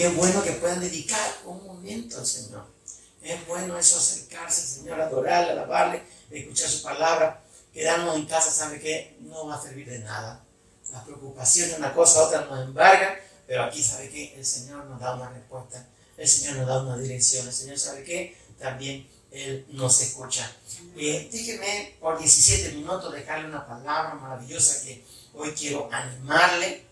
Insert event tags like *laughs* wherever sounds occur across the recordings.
qué bueno que puedan dedicar un momento al Señor. Es bueno eso acercarse al Señor, adorarle, alabarle, escuchar su palabra. Quedarnos en casa, ¿sabe qué? No va a servir de nada. Las preocupaciones, una cosa otra nos embargan, pero aquí, ¿sabe qué? El Señor nos da una respuesta. El Señor nos da una dirección. El Señor, ¿sabe qué? También Él nos escucha. Eh, por 17 minutos dejarle una palabra maravillosa que hoy quiero animarle,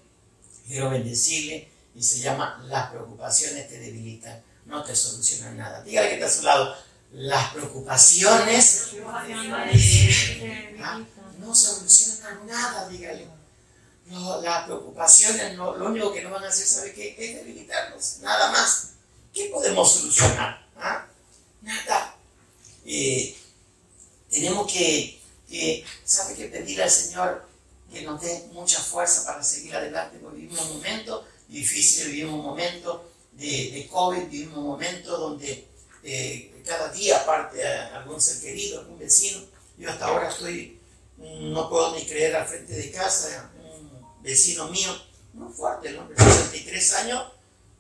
quiero bendecirle y se llama las preocupaciones te debilitan, no te solucionan nada. Dígale que está a su lado, las preocupaciones ¿Ah? no solucionan nada, dígale. las preocupaciones lo único que nos van a hacer, ¿sabe qué? Es debilitarnos, nada más. ¿Qué podemos solucionar? ¿Ah? Nada. Eh, tenemos que, que, ¿sabe qué? Pedir al Señor que nos dé mucha fuerza para seguir adelante, porque vivimos un momento difícil, vivimos un momento de, COVID, vivimos un momento donde eh, cada día parte a algún ser querido, algún vecino. Yo hasta ahora estoy, no puedo ni creer al frente de casa, un vecino mío, muy fuerte, ¿no? de 63 años,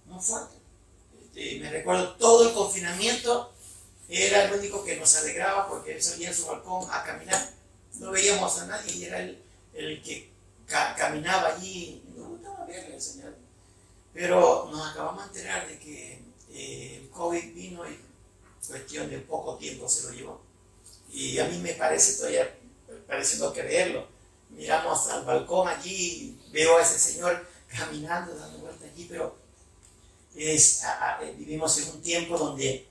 muy fuerte. Este, me recuerdo todo el confinamiento, era el único que nos alegraba porque él salía en su balcón a caminar. No veíamos a nadie y era el, el que caminaba allí. Nos gustaba verle Señor. Pero nos acabamos de enterar de que eh, el COVID vino y cuestión de poco tiempo se lo llevó. Y a mí me parece todavía pareciendo creerlo. Miramos al balcón allí, veo a ese señor caminando, dando vuelta allí, pero es, vivimos en un tiempo donde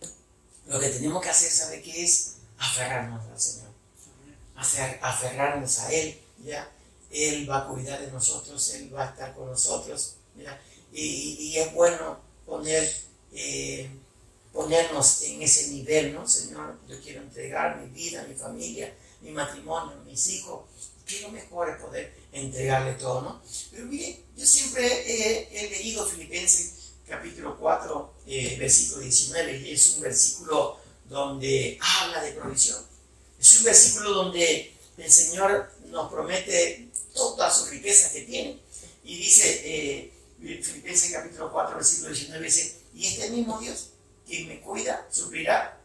lo que tenemos que hacer, ¿sabe qué es? Aferrarnos al Señor. aferrarnos a Él, ¿ya? Él va a cuidar de nosotros, Él va a estar con nosotros, ¿ya? Y, es bueno poner... Eh, ponernos en ese nivel, ¿no? Señor, yo quiero entregar mi vida, mi familia, mi matrimonio, mis hijos. Que lo mejor es poder entregarle todo, ¿no? Pero mire, yo siempre he, leído Filipenses capítulo 4, eh, versículo 19, y es un versículo donde habla de provisión. Es un versículo donde el Señor nos promete toda su riqueza que tiene. Y dice, eh, Filipenses capítulo 4, versículo 19, dice, y este mismo Dios quien me cuida suplirá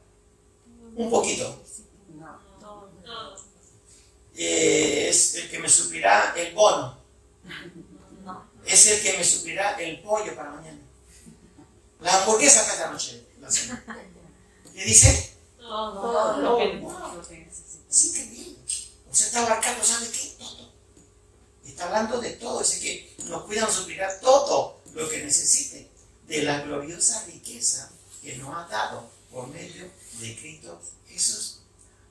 un poquito. Eh, es el que me suplirá el bono. Es el que me suplirá el pollo para mañana. La hamburguesa para esta noche. ¿Qué dice? Todo, lo que Es increíble. O sea, está abarcando, ¿sabe qué? Está hablando de todo. Es que nos cuida, nos suplirá todo lo que necesite de la gloriosa riqueza que nos ha dado por medio de Cristo Jesús.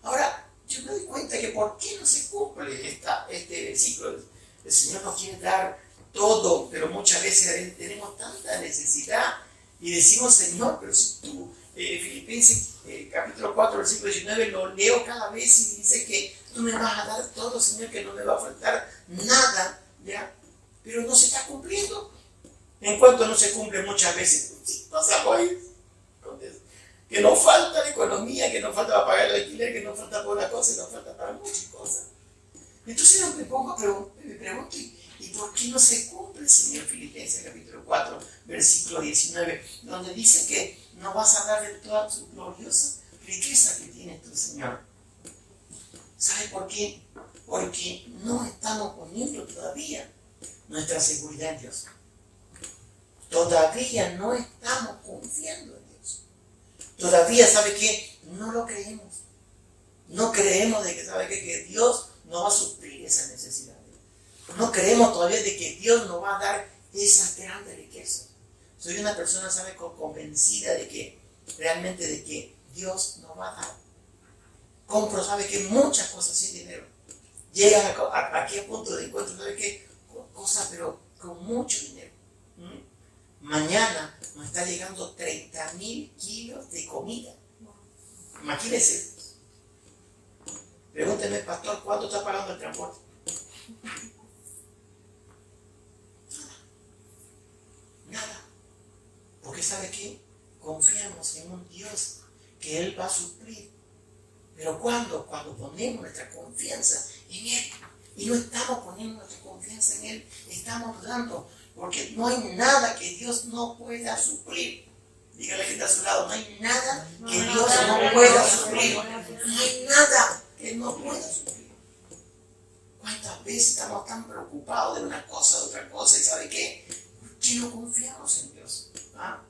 Ahora, yo me doy cuenta que por qué no se cumple este versículo. El Señor nos quiere dar todo, pero muchas veces tenemos tanta necesidad y decimos, Señor, pero si tú, eh, Filipenses eh, capítulo 4, versículo 19, lo leo cada vez y dice que tú me vas a dar todo, Señor, que no me va a faltar nada, ¿ya? Pero no se está cumpliendo. En cuanto no se cumple muchas veces, pasamos ahí que nos falta la economía, que nos falta para pagar el alquiler, que nos falta para una cosa y nos falta para muchas cosas. Entonces me pongo, me pregunto, ¿y por qué no se cumple, Señor Filipenses capítulo 4, versículo 19, donde dice que no vas a dar de toda tu gloriosa riqueza que tienes tu Señor? ¿Sabe por qué? Porque no estamos poniendo todavía nuestra seguridad en Dios. Todavía no estamos confiando Todavía, ¿sabe qué? No lo creemos. No creemos de que, ¿sabe qué? Que Dios no va a suplir esa necesidad. No creemos todavía de que Dios nos va a dar esas grandes riquezas. Soy una persona, ¿sabe? Convencida de que, realmente de que Dios nos va a dar. Compro, ¿sabe qué? Muchas cosas sin dinero. Llegan a, aquí a punto de encuentro, ¿sabe qué? Cosas, pero con mucho dinero. Mañana nos está llegando 30 mil kilos de comida. Imagínense. Pregúnteme, pastor, ¿cuánto está pagando el transporte? Nada. Porque ¿sabe qué? Confiamos en un Dios que Él va a suplir. Pero ¿cuándo? Cuando ponemos nuestra confianza en Él. Y no estamos poniendo nuestra confianza en Él, estamos dando Porque no hay nada que Dios no pueda suplir. Dígale que está a su lado, no hay nada que Dios no pueda suplir. No hay nada que no pueda suplir. ¿Cuántas veces estamos tan preocupados de una cosa, de otra cosa? ¿Y sabe qué? ¿Por qué no confiamos en Dios? ¿Ah?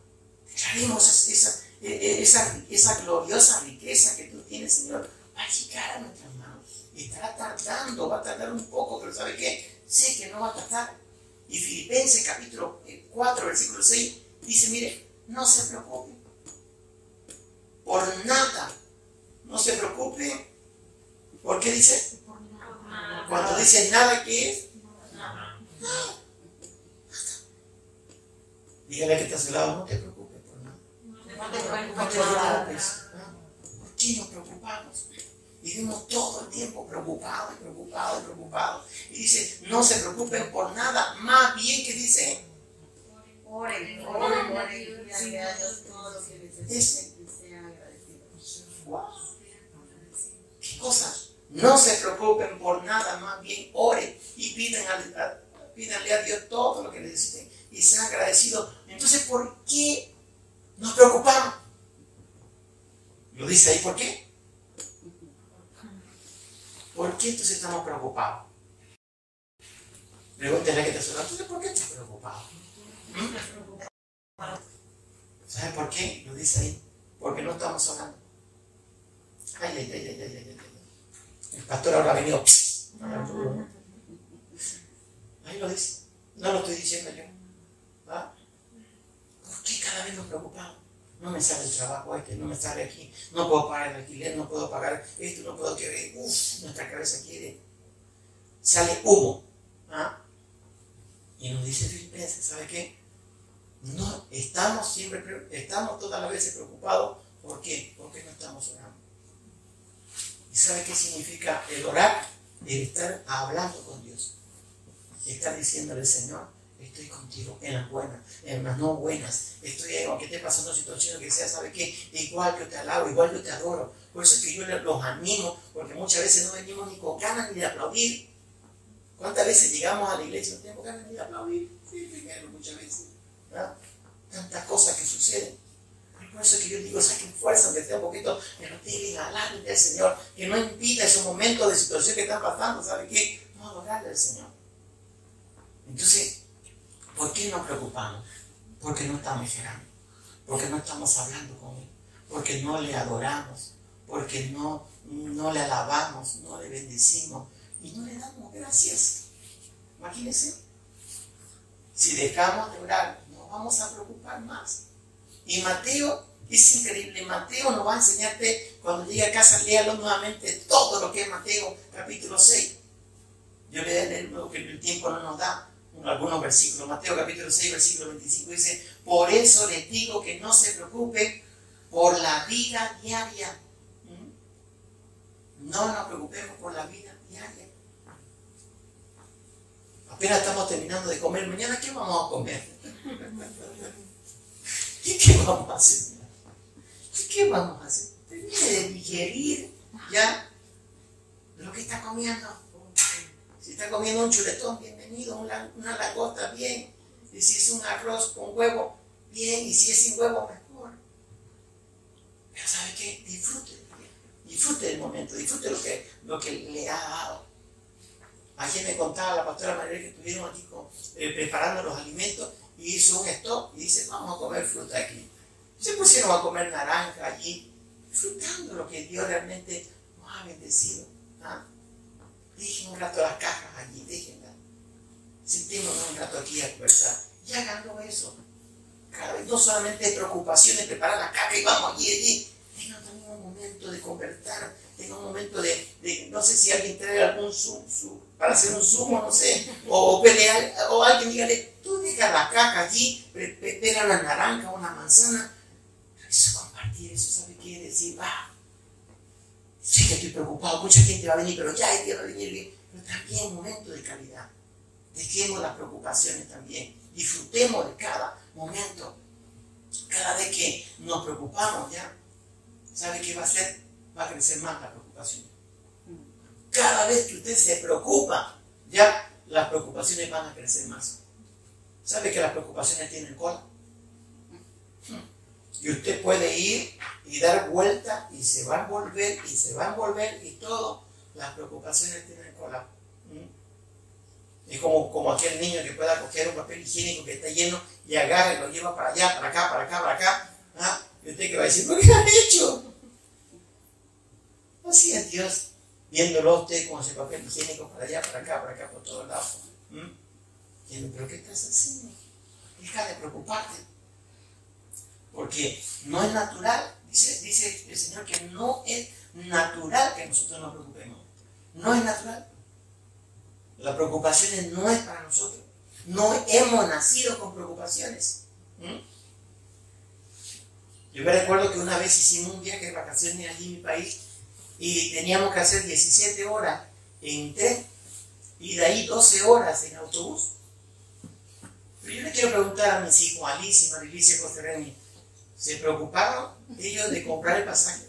Declaremos esa, esa, esa gloriosa riqueza que tú tienes, Señor, va a llegar a nuestras manos. Y estará tardando, va a tardar un poco, pero ¿sabe qué? Sé que no va a tardar. Y Filipenses capítulo 4, versículo 6, dice, mire, no se preocupe. Por nada. No se preocupe. ¿Por qué dice? Cuando dice nada, ¿qué es? Nada. Dígale que está a su lado, no te preocupes por nada. No te preocupes. ¿Por qué nos preocupamos? Vivimos todo el tiempo preocupados, preocupados, preocupados. Y dice, no se preocupen por nada, más bien que dice, oren, oren, oren, Ese. ¿Qué cosas? No se preocupen por nada, más bien oren y piden a, pídanle a Dios todo lo que necesiten y sean agradecidos. Entonces, ¿por qué nos preocupamos? Lo dice ahí, ¿por qué? ¿Por qué entonces estamos preocupados? Pregúntele a que te suena, entonces ¿por qué estás preocupado? ¿Sabes por qué? Lo dice ahí. Porque no estamos orando. Ay, ay, ay, ay, ay, ay, ay. El pastor ahora ha venido. Ahí lo dice. No lo estoy diciendo yo. ¿Ah? ¿Por qué cada vez nos preocupamos? No me sale el trabajo este, no me sale aquí, no puedo pagar el alquiler, no puedo pagar esto, no puedo que uff, nuestra cabeza quiere. Sale humo. ¿Ah? Y nos dice Filipenses, ¿sabe qué? No, estamos siempre, estamos todas las veces preocupados. ¿Por qué? Porque no estamos orando. ¿Y sabe qué significa el orar? El estar hablando con Dios. Estar diciéndole, Señor, estoy contigo en las buenas, en las no buenas. Estoy, aunque esté pasando situaciones que sea, ¿sabe qué? Igual yo te alabo, igual yo te adoro. Por eso es que yo los animo, porque muchas veces no venimos ni con ganas ni de aplaudir. ¿Cuántas veces llegamos a la iglesia y no tenemos ganas ni de aplaudir? Sí, primero, muchas veces. Tantas cosas que suceden. Por eso es que yo digo, saquen fuerza, aunque sea un poquito, pero tienen alarme al Señor, que no impida esos momentos de situación que están pasando, ¿sabe qué? No adorarle al Señor. Entonces, ¿por qué nos preocupamos? Porque no estamos esperando, porque no estamos hablando con Él, porque no le adoramos, porque no, no le alabamos, no le bendecimos y no le damos gracias. Imagínense, si dejamos de orar, nos vamos a preocupar más. Y Mateo es increíble. Mateo nos va a enseñarte, cuando llegue a casa, léalo nuevamente todo lo que es Mateo capítulo 6. Yo le a leer lo que el tiempo no nos da, algunos versículos. Mateo capítulo 6, versículo 25 dice, por eso les digo que no se preocupen por la vida diaria. ¿Mm? No nos preocupemos por la vida diaria. Apenas estamos terminando de comer. Mañana, ¿qué vamos a comer? *laughs* ¿Y qué vamos a hacer? ¿Y qué vamos a hacer? Termine de digerir ya lo que está comiendo. Si está comiendo un chuletón, bienvenido, una, una langosta, bien. Y si es un arroz con huevo, bien. Y si es sin huevo, mejor. Pero ¿sabe qué? Disfrute. Disfrute del momento, disfrute lo que, lo que le ha dado. Ayer me contaba la pastora María que estuvieron aquí eh, preparando los alimentos y hizo un stop y dice, vamos a comer fruta aquí. Se pusieron a comer naranja allí, disfrutando lo que Dios realmente nos ha bendecido. ¿ah? Dejen un rato las cajas allí, déjenlas. Sentémonos un rato aquí a conversar. Y hagan eso. Cada vez no solamente preocupación de preparar la caja y vamos allí, allí. Tengan también un momento de conversar, tengan un momento de, no sé si alguien trae algún su, para hacer un zumo, no sé, o pelear, o alguien dígale, tú deja la caja allí, pega una naranja, una manzana. Eso compartir, eso sabe qué decir, va. Sé que estoy preocupado, mucha gente va a venir, pero ya hay que venir bien. Pero también un momento de calidad. Dejemos las preocupaciones también. Disfrutemos de cada momento. Cada vez que nos preocupamos, ¿ya? ¿Sabe qué va a hacer? Va a crecer más la preocupación. Cada vez que usted se preocupa, ya las preocupaciones van a crecer más. ¿Sabe que las preocupaciones tienen cola? Y usted puede ir y dar vuelta y se va a envolver y se va a envolver y todo. Las preocupaciones tienen cola. Es como, como aquel niño que pueda coger un papel higiénico que está lleno y agarra y lo lleva para allá, para acá, para acá, para acá. ¿Ah? Y usted que va a decir, ¿por qué ha hecho? Así es Dios, viéndolo usted con ese papel higiénico para allá, para acá, para acá, por todos lados. ¿Pero qué estás haciendo? Deja de preocuparte. Porque no es natural, dice, el Señor que no es natural que nosotros nos preocupemos. No es natural. La preocupación no es para nosotros. No hemos nacido con preocupaciones. ¿Mm? Yo me recuerdo que una vez hicimos un viaje de vacaciones allí en mi país y teníamos que hacer 17 horas en tren y de ahí 12 horas en autobús. Pero yo le quiero preguntar a mis hijos, Alicia Marilicia Costerreni, ¿se preocuparon ellos de comprar el pasaje?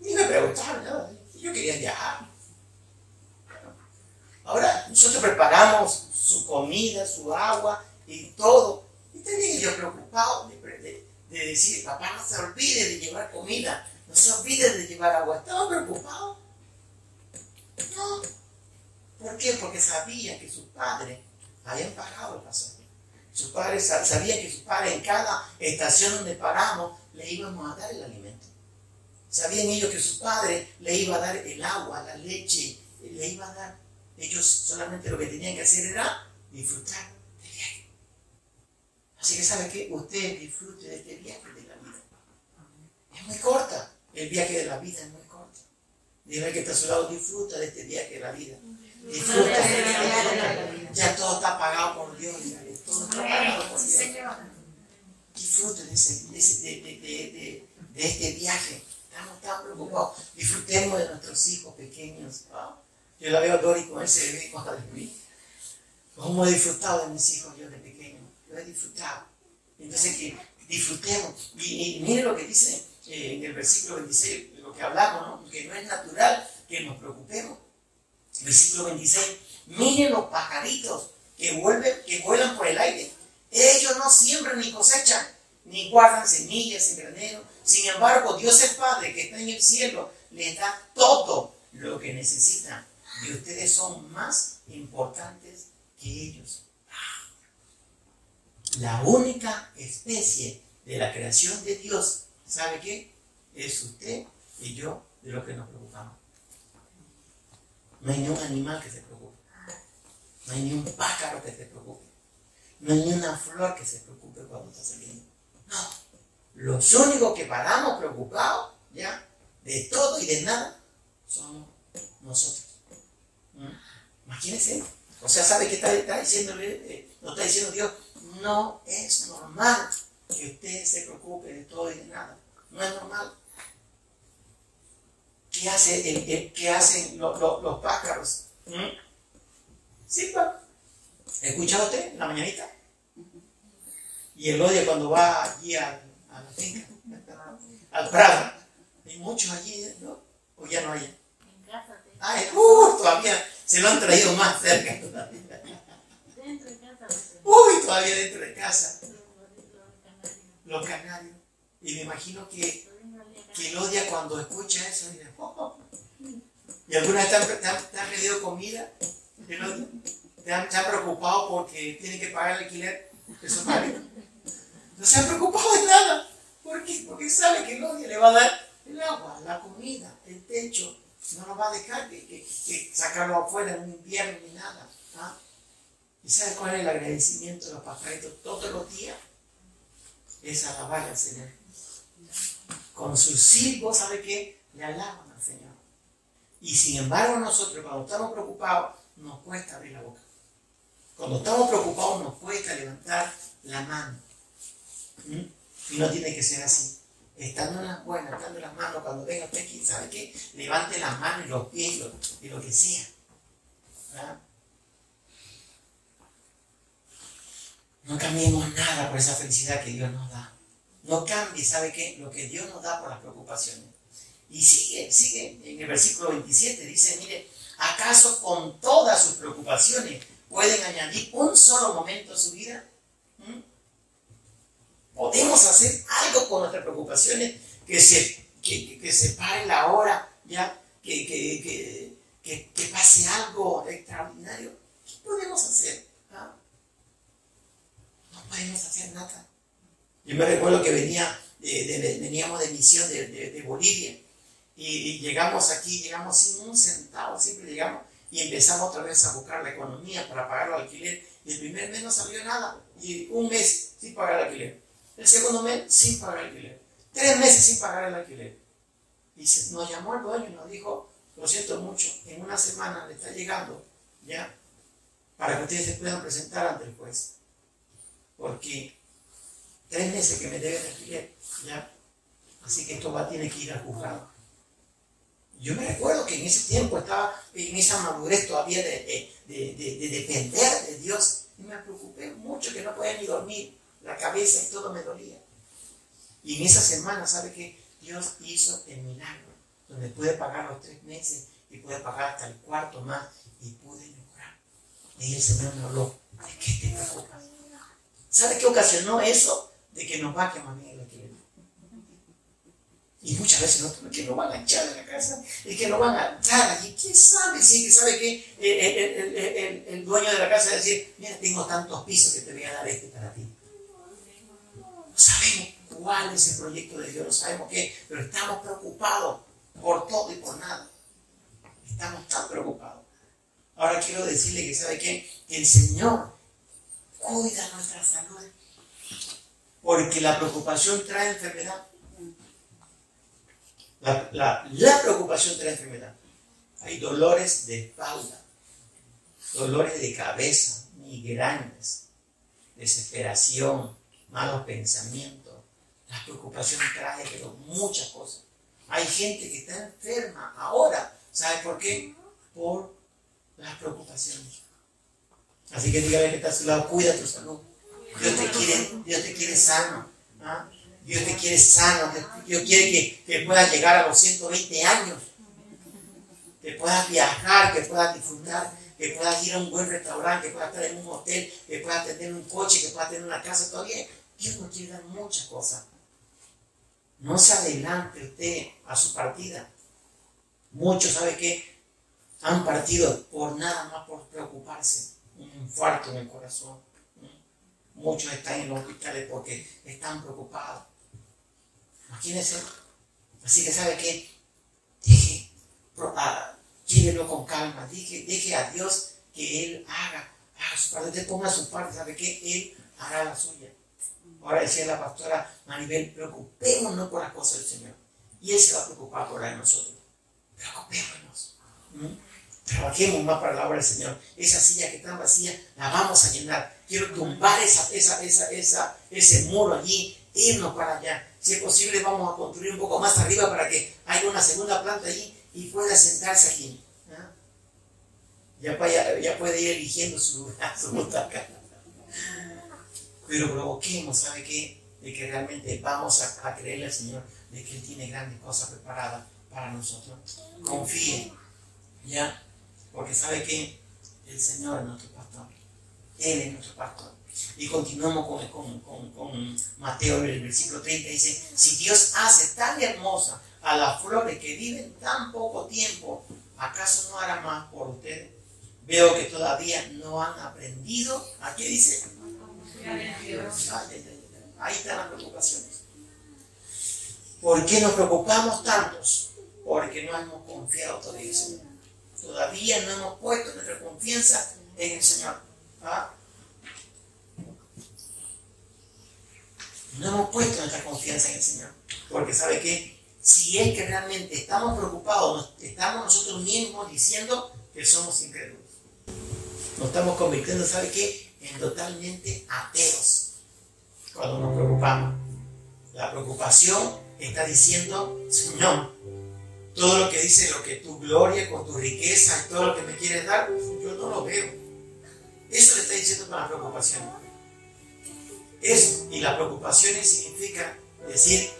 Ni me preguntaron nada, ellos querían viajar. Ahora nosotros preparamos su comida, su agua y todo. Y también ellos preocupados de, de, decir, papá, no se olvide de llevar comida, no se olvide de llevar agua. Estaban preocupados. No. ¿Por qué? Porque sabían que sus padres habían pagado el pasaje. Sus padres sabían que sus padres en cada estación donde paramos le íbamos a dar el alimento. Sabían ellos que sus padres le iban a dar el agua, la leche, le iban a dar ellos solamente lo que tenían que hacer era disfrutar del viaje. Así que, ¿sabe qué? Usted disfrute de este viaje de la vida. Es muy corta. El viaje de la vida es muy corta. Dile que está a su lado, disfruta de este viaje de la vida. Disfruta de este viaje de la vida. Ya todo está pagado por Dios. Todo Disfrute de, de, de, de, este viaje. Estamos tan preocupados. Disfrutemos de nuestros hijos pequeños. Yo la veo a Dori con ese bebé *laughs* cuando de mí. ¿Cómo he disfrutado de mis hijos yo de pequeño? Lo he disfrutado. Entonces que disfrutemos. Y, y mire lo que dice eh, en el versículo 26, lo que hablamos, ¿no? que no es natural que nos preocupemos. Versículo 26. Miren los pajaritos que, vuelven, que vuelan por el aire. Ellos no siembran ni cosechan, ni guardan semillas en granero. Sin embargo, Dios es Padre que está en el cielo, les da todo lo que necesitan y ustedes son más importantes que ellos. La única especie de la creación de Dios, ¿sabe qué? Es usted y yo de lo que nos preocupamos. No hay ni un animal que se. No hay ni un pájaro que se preocupe. No hay ni una flor que se preocupe cuando está saliendo. No. Los únicos que paramos preocupados, ¿ya? De todo y de nada, somos nosotros. Imagínense. O sea, ¿sabe qué está, está? Eh, está diciendo Dios, no es normal que usted se preocupe de todo y de nada. No es normal. ¿Qué, hace qué hacen los, pájaros? ¿Mm? Sí, papá. ¿Escucha usted en la mañanita? Y el odio cuando va allí a, a la finca, *laughs* al prado. Hay muchos allí, ¿no? O ya no hay. En casa. Ay, uh, todavía se lo han traído más cerca todavía. Dentro de casa. Uy, todavía dentro de casa. Los canarios. Y me imagino que, que odia cuando escucha eso. Y, oh, oh". ¿Y alguna vez te han, pedido comida? ¿Te han, preocupado porque tienen que pagar el alquiler de su marido? No se han preocupado de nada. ¿Por qué? Porque sabe que el odio le va a dar el agua, la comida, el techo, no nos va a dejar que, sacarlo afuera en un invierno ni nada. ¿ah? ¿Y sabe cuál es el agradecimiento de los pajaritos todos los días? Es alabar al Señor. Con sus silbos, ¿sabe qué? Le alaban al Señor. Y sin embargo nosotros cuando estamos preocupados nos cuesta abrir la boca. Cuando estamos preocupados nos cuesta levantar la mano. ¿Mm? Y no tiene que ser así estando en las buenas, estando en las manos, cuando venga usted aquí, ¿sabe qué? Levante las manos y los pies y lo, que sea. No cambiemos nada por esa felicidad que Dios nos da. No cambie, ¿sabe qué? Lo que Dios nos da por las preocupaciones. Y sigue, sigue en el versículo 27, dice, mire, ¿acaso con todas sus preocupaciones pueden añadir un solo momento a su vida? ¿Mm? ¿Podemos hacer algo con nuestras preocupaciones que se, que, que se pare la hora, ya? Que, que, que, pase algo extraordinario? ¿Qué podemos hacer? ¿Ah? No podemos hacer nada. Yo me recuerdo que venía veníamos de misión de, Bolivia y, llegamos aquí, llegamos sin un centavo, siempre llegamos y empezamos otra vez a buscar la economía para pagar el alquiler y el primer mes no salió nada y un mes sin pagar el alquiler, el segundo mes sin pagar el alquiler, tres meses sin pagar el alquiler. Y nos llamó el dueño y nos dijo, lo siento mucho, en una semana le está llegando, ¿ya? Para que ustedes se puedan presentar ante el juez. Porque tres meses que me deben alquiler, ¿ya? Así que esto va, tiene que ir al juzgado. Yo me recuerdo que en ese tiempo estaba en esa madurez todavía de, depender de Dios. Y me preocupé mucho que no podía ni dormir. La cabeza y todo me dolía. Y en esa semana, ¿sabe qué? Dios hizo el milagro, donde pude pagar los tres meses y pude pagar hasta el cuarto más y pude mejorar. Y el Señor me habló, ¿de qué te preocupas? ¿Sabe qué ocasionó eso? De que nos va a quemar el. Y muchas veces nosotros que nos van a echar de la casa y que nos van a dar allí. ¿Quién sabe? Sí, que sabe que el, el, el, dueño de la casa va a decir, mira, tengo tantos pisos que te voy a dar este para ti. No sabemos cuál es el proyecto de Dios, no sabemos qué, pero estamos preocupados por todo y por nada. Estamos tan preocupados. Ahora quiero decirle que sabe qué, que el Señor cuida nuestra salud. Porque la preocupación trae enfermedad. La, preocupación trae enfermedad. Hay dolores de espalda, dolores de cabeza, migrañas, desesperación, malos pensamientos. La preocupación trae pero muchas cosas. Hay gente que está enferma ahora. ¿Sabe por qué? Por las preocupaciones. Así que dígale que está a su lado, cuida tu salud. Dios te quiere, Dios te quiere sano. ¿ah? Dios te quiere sano. Dios quiere que, que puedas llegar a los 120 años. Que puedas viajar, que puedas disfrutar, que puedas ir a un buen restaurante, que puedas estar en un hotel, que puedas tener un coche, que puedas tener una casa. Todavía Dios nos quiere dar muchas cosas. No se adelante usted a su partida. Muchos, ¿sabe qué? Han partido por nada más por preocuparse un infarto en el corazón. Muchos están en los hospitales porque están preocupados. Imagínense. Así que, ¿sabe qué? Deje, ah, con calma. Deje, a Dios que Él haga, haga su parte. Usted ponga su parte, ¿sabe qué? Él hará la suya. Ahora decía la pastora Maribel, preocupémonos por las cosas del Señor. Y Él se va a preocupar por la de nosotros. Preocupémonos. Trabajemos más para la obra del Señor. Esa silla que está vacía, la vamos a llenar. Quiero tumbar esa, esa, esa, ese muro allí, irnos para allá. Si es posible, vamos a construir un poco más arriba para que haya una segunda planta allí y pueda sentarse aquí. Ya, ya, puede ir eligiendo su lugar, *laughs* su butaca. Pero provoquemos, ¿sabe qué? De que realmente vamos a, a creerle al Señor de que Él tiene grandes cosas preparadas para nosotros. Confíe, ¿ya? Porque sabe que el Señor es nuestro pastor. Él es nuestro pastor. Y continuamos con, con, Mateo en el versículo 30. Dice, si Dios hace tan hermosa a las flores que viven tan poco tiempo, ¿acaso no hará más por ustedes? Veo que todavía no han aprendido. ¿A qué dice? Ahí están las preocupaciones. ¿Por qué nos preocupamos tantos? Porque no hemos confiado todavía en el Señor. Todavía no hemos puesto nuestra confianza en el Señor. ¿Ah? No hemos puesto nuestra confianza en el Señor. Porque sabe que si es que realmente estamos preocupados, estamos nosotros mismos diciendo que somos incrédulos. Nos estamos convirtiendo, ¿sabe qué? En totalmente ateos cuando nos preocupamos. La preocupación está diciendo, Señor, todo lo que dice lo que tu gloria, con tu riqueza y todo lo que me quieres dar, yo no lo veo. Eso le está diciendo con la preocupación. Eso, y la preocupación significa decir,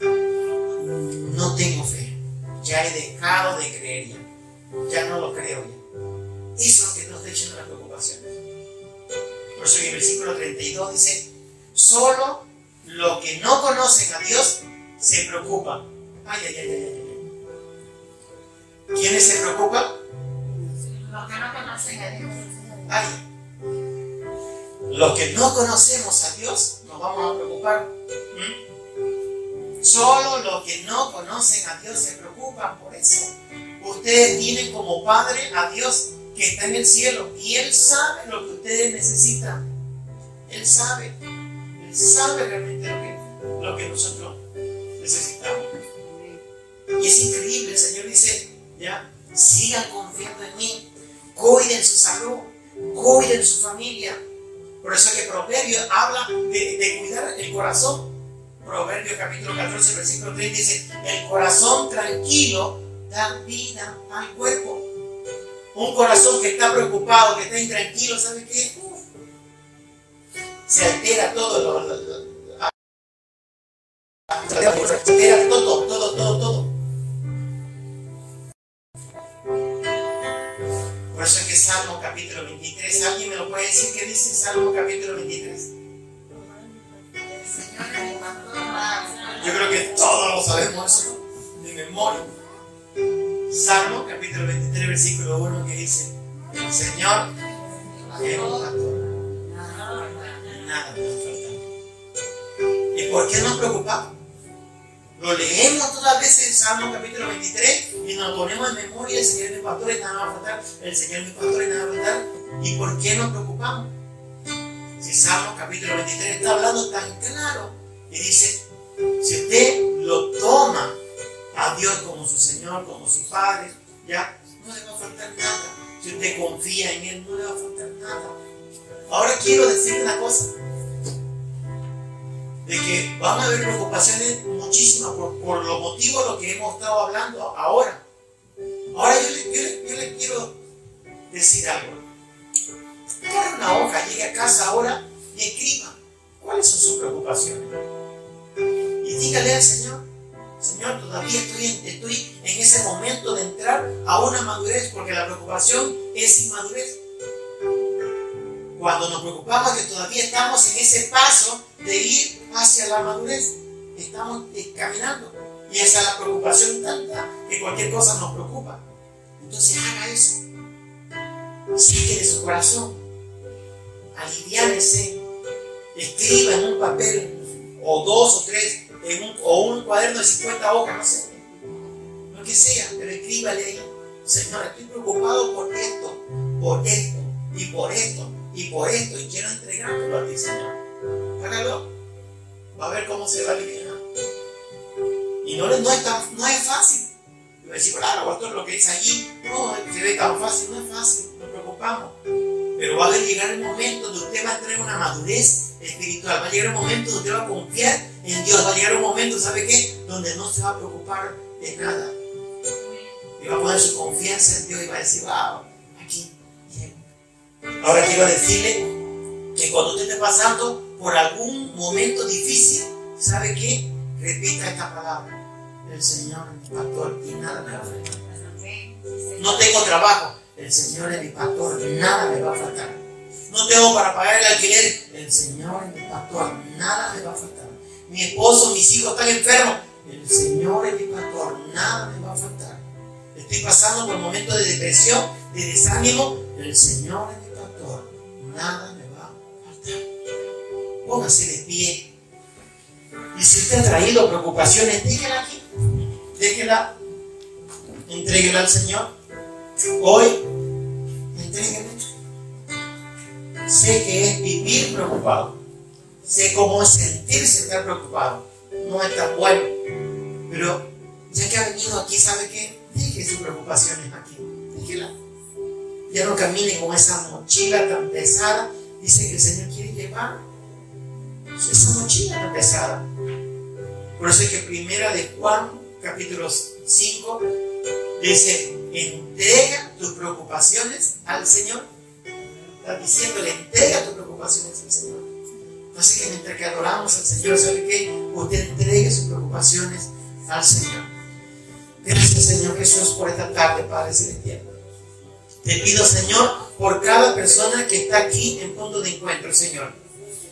no tengo fe, ya he dejado de creer ya, ya no lo creo ya. Eso es lo que nos está diciendo la preocupación. Por eso en el versículo 32 dice, solo los que no conocen a Dios se preocupan. Ay, ay, ay, ay, ay. ¿Quiénes se preocupan? Los que no conocen a Dios. Ay. Los que no conocemos a Dios nos vamos a preocupar. ¿Mm? Solo los que no conocen a Dios se preocupan por eso. Ustedes tienen como Padre a Dios que está en el cielo y Él sabe lo que ustedes necesitan. Él sabe. Él sabe realmente lo que, nosotros necesitamos. Y es increíble, el Señor dice, ya, sigan confiando en mí, cuiden su salud, cuiden su familia. Por eso que Proverbio habla de, cuidar el corazón. Proverbio capítulo 14, versículo 3 dice, el corazón tranquilo da vida al cuerpo. Un corazón que está preocupado, que está intranquilo, ¿sabe qué? Se altera todo. Se altera todo, todo, todo, todo. Por eso es que Salmo capítulo 23, ¿alguien me lo puede decir qué dice Salmo capítulo 23? Yo creo que todos lo sabemos eso de memoria. Salmo capítulo 23, versículo 1 que dice, el Señor es un pastor. Nada nos falta. ¿Y por qué nos preocupamos? Lo leemos todas veces en Salmo capítulo 23 y nos ponemos en memoria, el Señor mi pastor y nada va a faltar, el Señor mi pastor y nada va. ¿Y por qué nos preocupamos? Si Salmo capítulo 23 está hablando tan claro y dice, si usted lo toma a Dios como su Señor, como su Padre, ya no le va a faltar nada. Si usted confía en Él, no le va a faltar nada. Ahora quiero decirle una cosa de que van a haber preocupaciones muchísimas por, por los motivos de lo que hemos estado hablando ahora. Ahora yo le, yo le, yo le quiero decir algo. Agarre una hoja, llegue a casa ahora y escriba cuáles son sus preocupaciones. Y dígale al Señor, Señor, todavía estoy estoy en ese momento de entrar a una madurez, porque la preocupación es inmadurez. Cuando nos preocupamos que todavía estamos en ese paso de ir hacia la madurez, estamos caminando. Y esa es la preocupación tanta que cualquier cosa nos preocupa. Entonces haga eso. Saque de su corazón. Aliviánese. Escriba en un papel, o dos o tres, en un, o un cuaderno de 50 hojas, no sé. Lo que sea, pero escríbale ahí. Señor, estoy preocupado por esto, por esto, y por esto, y por esto, y quiero entregártelo a ti, Señor. Hágalo. Va a ver cómo se va a aliviar. Y no, no, es, tan, no es fácil. Decir, claro, pastor, lo que dice allí, no, se ve tan fácil, no es fácil, nos preocupamos. Pero va a llegar el momento donde usted va a tener una madurez espiritual, va a llegar un momento donde usted va a confiar en Dios, va a llegar un momento, ¿sabe qué? Donde no se va a preocupar de nada. Y va a poner su confianza en Dios y va a decir, wow. Ahora quiero decirle que cuando usted esté pasando por algún momento difícil, ¿sabe qué? Repita esta palabra. El Señor es mi pastor y nada me va a faltar. No tengo trabajo. El Señor es mi pastor, nada me va a faltar. No tengo para pagar el alquiler. El Señor es mi pastor, nada me va a faltar. Mi esposo, mis hijos están enfermos. El Señor es mi pastor, nada me va a faltar. Estoy pasando por momentos de depresión, de desánimo. El Señor es nada me va a faltar. Póngase de pie. Y si usted ha traído preocupaciones, déjela aquí. Déjela. Entréguela al Señor. Hoy, entréguela. Sé que es vivir preocupado. Sé cómo es sentirse estar preocupado. No es tan bueno. Pero ya que ha venido aquí, ¿sabe qué? Deje sus preocupaciones aquí. Déjela. Ya no camine con esa mochila tan pesada. Dice que el Señor quiere llevar esa mochila tan pesada. Por eso es que primera de Juan, capítulo 5, dice, entrega tus preocupaciones al Señor. Está diciéndole, entrega tus preocupaciones al Señor. Así que mientras que adoramos al Señor, ¿sabe qué? Usted entregue sus preocupaciones al Señor. Gracias, Señor Jesús, por esta tarde, Padre Celestial. Te pido, Señor, por cada persona que está aquí en punto de encuentro, Señor.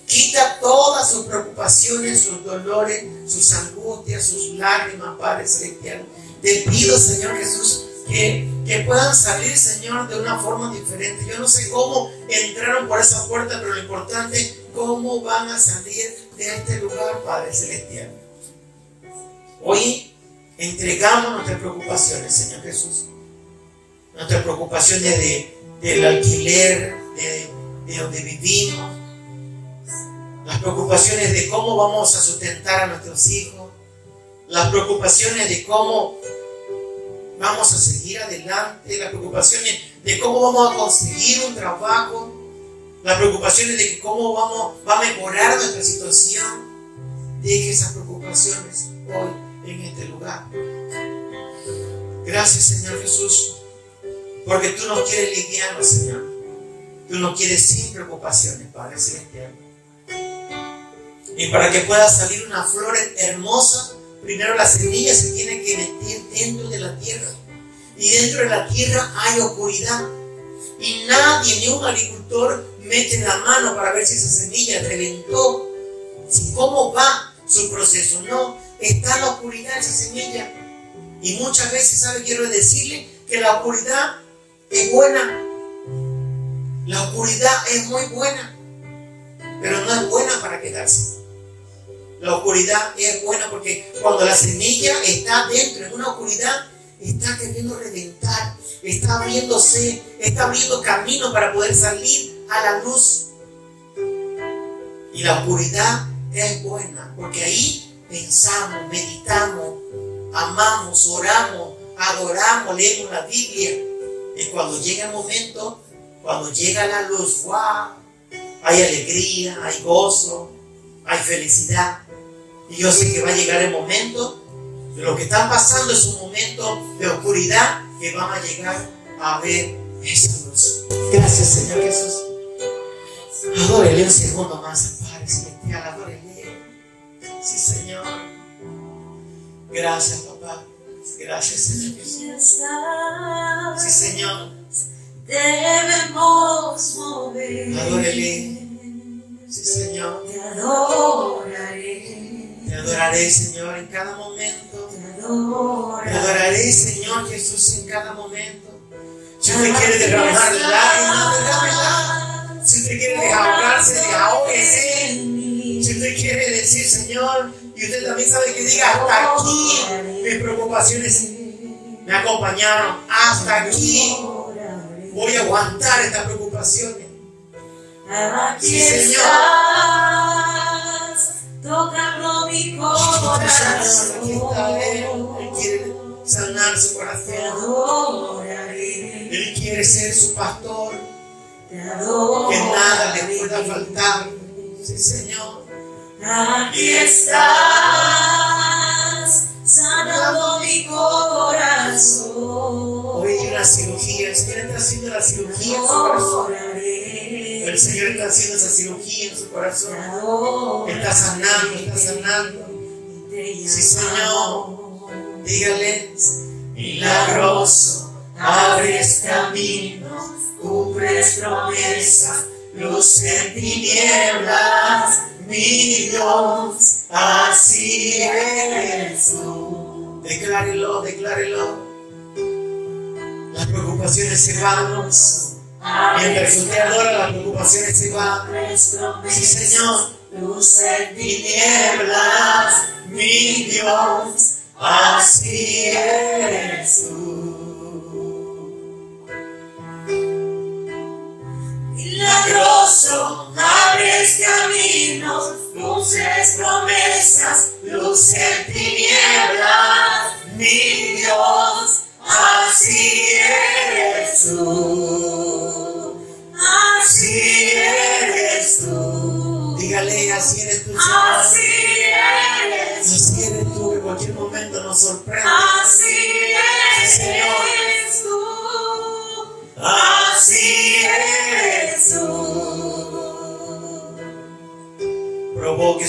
Quita todas sus preocupaciones, sus dolores, sus angustias, sus lágrimas, Padre Celestial. Te pido, Señor Jesús, que, que, puedan salir, Señor, de una forma diferente. Yo no sé cómo entraron por esa puerta, pero lo importante es cómo van a salir de este lugar, Padre Celestial. Hoy entregamos nuestras preocupaciones, Señor Jesús. Nuestras preocupaciones de, del alquiler, de, de donde vivimos. Las preocupaciones de cómo vamos a sustentar a nuestros hijos. Las preocupaciones de cómo vamos a seguir adelante. Las preocupaciones de cómo vamos a conseguir un trabajo. Las preocupaciones de cómo vamos, va a mejorar nuestra situación. Deje esas preocupaciones hoy en este lugar. Gracias Señor Jesús, porque tú nos quieres lidiarnos, Señor. Tú nos quieres sin preocupaciones, Padre Celestial. Y para que pueda salir una flor hermosa, primero la semilla se tiene que meter dentro de la tierra. Y dentro de la tierra hay oscuridad. Y nadie, ni un agricultor, mete la mano para ver si esa semilla reventó. ¿Cómo va su proceso? No, está la oscuridad esa semilla. Y muchas veces, ¿sabe? Quiero decirle que la oscuridad es buena. La oscuridad es muy buena, pero no es buena para quedarse. La oscuridad es buena porque cuando la semilla está dentro en una oscuridad, está queriendo reventar, está abriéndose, está abriendo camino para poder salir a la luz. Y la oscuridad es buena porque ahí pensamos, meditamos, amamos, oramos, adoramos, leemos la Biblia. Y cuando llega el momento, cuando llega la luz, ¡wow! Hay alegría, hay gozo, hay felicidad. Y yo sé que va a llegar el momento, lo que está pasando es un momento de oscuridad, que van a llegar a ver esa luz. Gracias, Señor Jesús. Adórele un segundo más, Padre Celestial, adórele. Sí, Señor. Gracias, papá. Gracias, Señor Jesús. Sí, Señor. Debemos mover. Adórele. Sí, Señor. Te adoraré. Te adoraré, Señor, en cada momento. Te adoraré, Señor Jesús, en cada momento. Si usted quiere derramar lágrimas, derrámela. Si usted quiere desahogarse, desahógese. Si usted quiere decir, Señor, y usted también sabe que diga, hasta aquí mis preocupaciones me acompañaron. Hasta aquí voy a aguantar estas preocupaciones. Aquí Sí, Señor. tocando mi Señor, aquí está Él. Corazón. quiere sanar su corazón. Él quiere ser su pastor. Que nada le pueda faltar. Sí, Señor. Aquí estás, sanando mi corazón. Hoy hay una cirugía. El Señor está haciendo la cirugía en su corazón. El Señor está haciendo esa cirugía en su corazón. Está sanando, está sanando. Sí, Señor. amo. Dígale, milagroso, abres caminos, cumples promesas, luz en tinieblas, mi Dios, así eres tú. Declárelo, declárelo. Las preocupaciones se van. Mientras usted adora, las preocupaciones se van. Sí, Señor. Luz en tinieblas, mi Dios, así eres tú. Milagroso, abres caminos, luces promesas, luz en tinieblas, mi Dios, así eres tú, así eres tú, Dígale, así eres tú, Señor. así eres, Así eres tú, que en cualquier momento nos sorprende.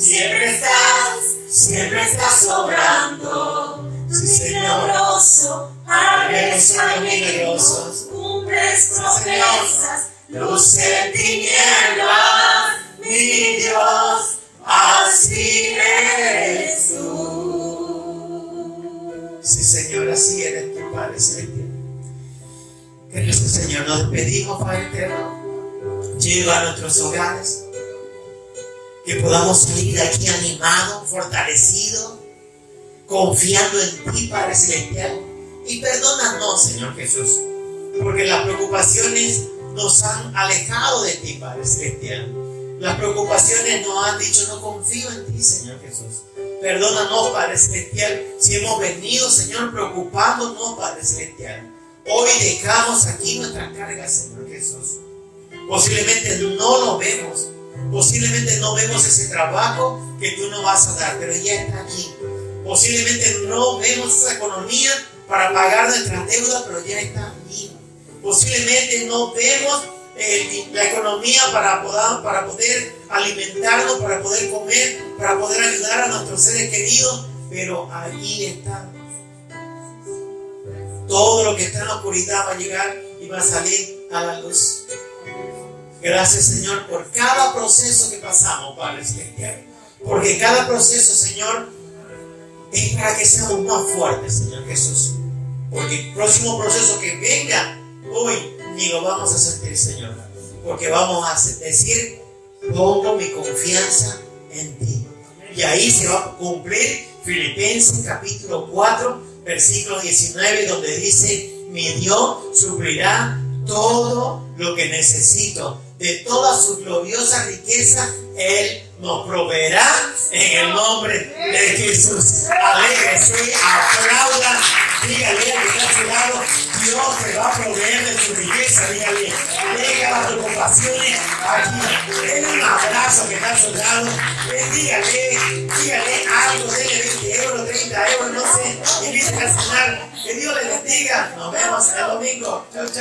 Siempre estás, siempre estás sobrando. Milagroso, harés milagrosos, cumples promesas, luz en tinieblas, mi Dios, así eres tú. Sí, Señor, así eres tu Padre Celestial. Gracias, Señor. Nos despedimos, Padre Eterno. Lleva a nuestros hogares. Que podamos salir de aquí animados, fortalecidos, confiando en ti, Padre Celestial. Y perdónanos, Señor Jesús, porque las preocupaciones nos han alejado de ti, Padre Celestial. Las preocupaciones nos han dicho, no confío en ti, Señor Jesús. Perdónanos, Padre Celestial, si hemos venido, Señor, preocupándonos, Padre Celestial. Hoy dejamos aquí nuestra carga, Señor Jesús. Posiblemente no lo vemos. Posiblemente no vemos ese trabajo que tú nos vas a dar, pero ya está aquí. Posiblemente no vemos esa economía para pagar nuestras deudas, pero ya está aquí. Posiblemente no vemos eh, la economía para poder, para poder alimentarnos, para poder comer, para poder ayudar a nuestros seres queridos, pero allí está. Todo lo que está en la oscuridad va a llegar y va a salir a la luz. Gracias, Señor, por cada proceso que pasamos, Padre Celestial. Porque cada proceso, Señor, es para que seamos más fuertes, Señor Jesús. Porque el próximo proceso que venga hoy, ni lo vamos a sentir, Señor. Porque vamos a decir, pongo mi confianza en ti. Y ahí se va a cumplir Filipenses capítulo 4, versículo 19, donde dice, mi Dios suplirá todo lo que necesito. De toda su gloriosa riqueza, Él nos proveerá en el nombre de Jesús. Alégrese, aplauda, dígale al que está a su lado, Dios te va a proveer de su riqueza, dígale, deja las preocupaciones aquí, denle un abrazo que está a su lado, dígale, dígale algo, denle 20 euros, 30 euros, no sé, invítale a cenar, que Dios le bendiga, nos vemos el domingo, chao, chao.